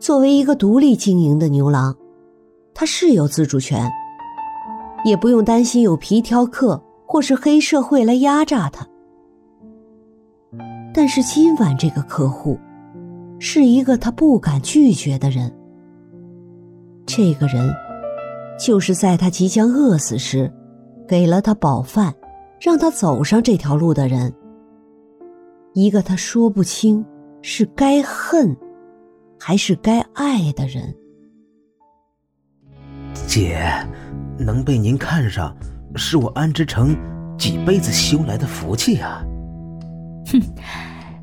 作为一个独立经营的牛郎，他是有自主权，也不用担心有皮条客或是黑社会来压榨他。但是今晚这个客户，是一个他不敢拒绝的人。这个人，就是在他即将饿死时，给了他饱饭，让他走上这条路的人。一个他说不清是该恨。还是该爱的人，姐，能被您看上，是我安之成几辈子修来的福气啊！哼，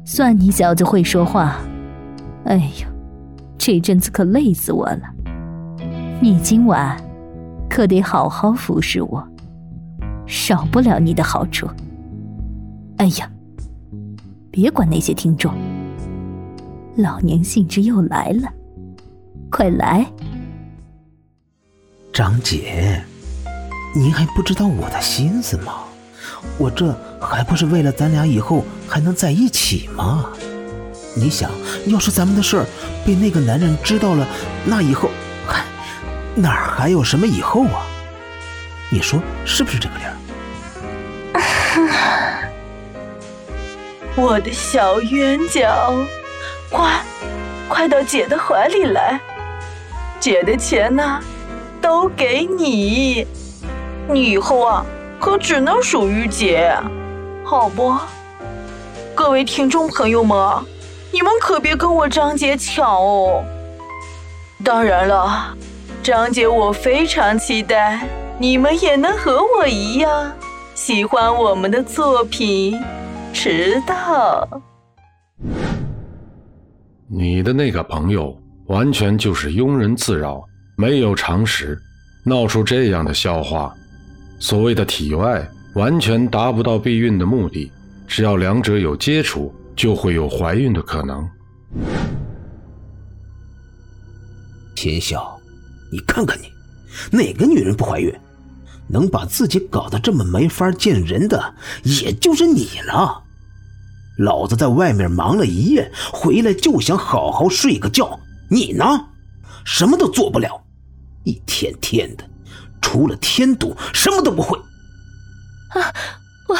算你小子会说话。哎呦，这阵子可累死我了。你今晚可得好好服侍我，少不了你的好处。哎呀，别管那些听众。老娘兴致又来了，快来！张姐，您还不知道我的心思吗？我这还不是为了咱俩以后还能在一起吗？你想要是咱们的事儿被那个男人知道了，那以后，嗨，哪还有什么以后啊？你说是不是这个理儿？我的小冤家。快，快到姐的怀里来！姐的钱呢，都给你。你以后啊，可只能属于姐，好不？各位听众朋友们，你们可别跟我张姐抢哦。当然了，张姐我非常期待你们也能和我一样喜欢我们的作品。迟到。你的那个朋友完全就是庸人自扰，没有常识，闹出这样的笑话。所谓的体外完全达不到避孕的目的，只要两者有接触，就会有怀孕的可能。秦晓，你看看你，哪个女人不怀孕？能把自己搞得这么没法见人的，也就是你了。老子在外面忙了一夜，回来就想好好睡个觉。你呢，什么都做不了，一天天的，除了添堵，什么都不会。啊，我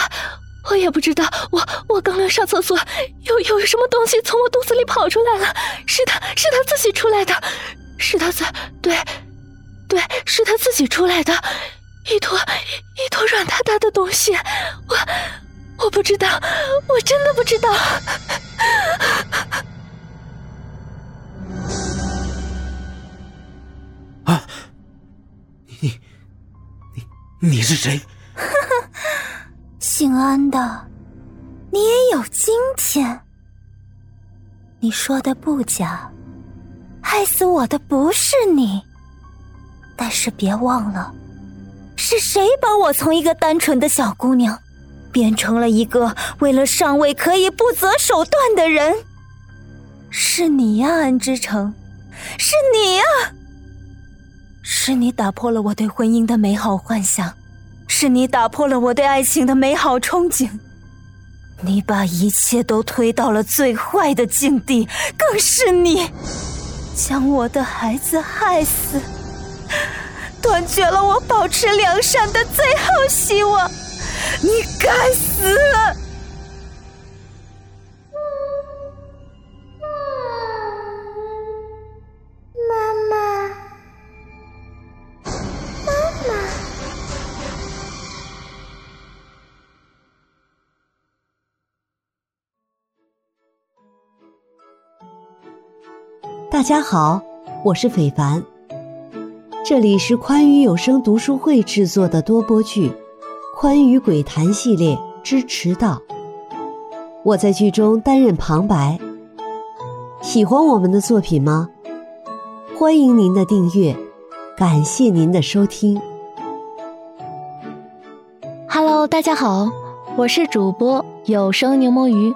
我也不知道，我我刚刚上厕所，有有什么东西从我肚子里跑出来了，是他是他自己出来的，是他自对对，是他自己出来的，一坨一坨软塌塌的东西，我。我不知道，我真的不知道。啊！你你你是谁？姓安的，你也有今天。你说的不假，害死我的不是你，但是别忘了，是谁把我从一个单纯的小姑娘。变成了一个为了上位可以不择手段的人，是你呀，安之城，是你呀，是你打破了我对婚姻的美好幻想，是你打破了我对爱情的美好憧憬，你把一切都推到了最坏的境地，更是你将我的孩子害死，断绝了我保持良善的最后希望。你该死！妈妈，妈妈，大家好，我是斐凡，这里是宽裕有声读书会制作的多播剧。宽与鬼谈系列之迟到，我在剧中担任旁白。喜欢我们的作品吗？欢迎您的订阅，感谢您的收听。Hello，大家好，我是主播有声柠檬鱼，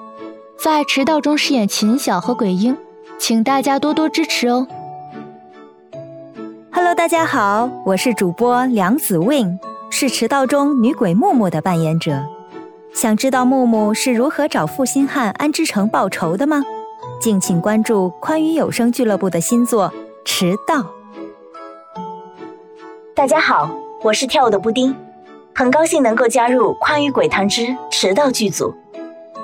在迟到中饰演秦晓和鬼婴，请大家多多支持哦。Hello，大家好，我是主播梁子 Win。是迟到中女鬼木木的扮演者，想知道木木是如何找负心汉安之成报仇的吗？敬请关注宽娱有声俱乐部的新作《迟到》。大家好，我是跳舞的布丁，很高兴能够加入宽娱鬼谈之迟到剧组。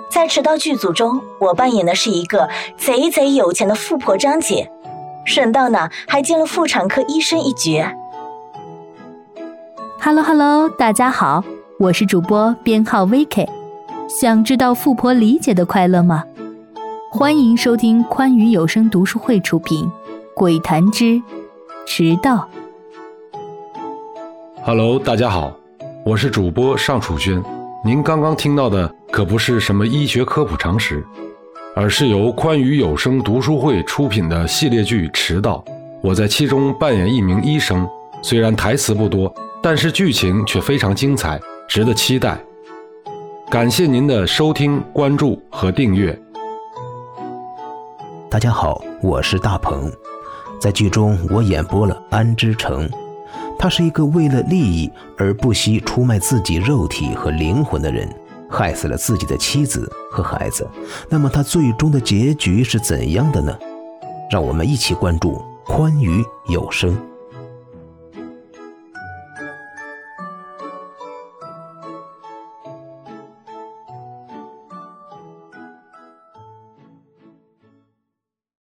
在迟到剧组中，我扮演的是一个贼贼有钱的富婆张姐，顺道呢还兼了妇产科医生一角。Hello Hello，大家好，我是主播编号 VK。想知道富婆理解的快乐吗？欢迎收听宽娱有声读书会出品《鬼谈之迟到》。Hello，大家好，我是主播尚楚轩。您刚刚听到的可不是什么医学科普常识，而是由宽娱有声读书会出品的系列剧《迟到》。我在其中扮演一名医生，虽然台词不多，但是剧情却非常精彩，值得期待。感谢您的收听、关注和订阅。大家好，我是大鹏，在剧中我演播了安之成，他是一个为了利益而不惜出卖自己肉体和灵魂的人，害死了自己的妻子和孩子。那么他最终的结局是怎样的呢？让我们一起关注宽娱有声。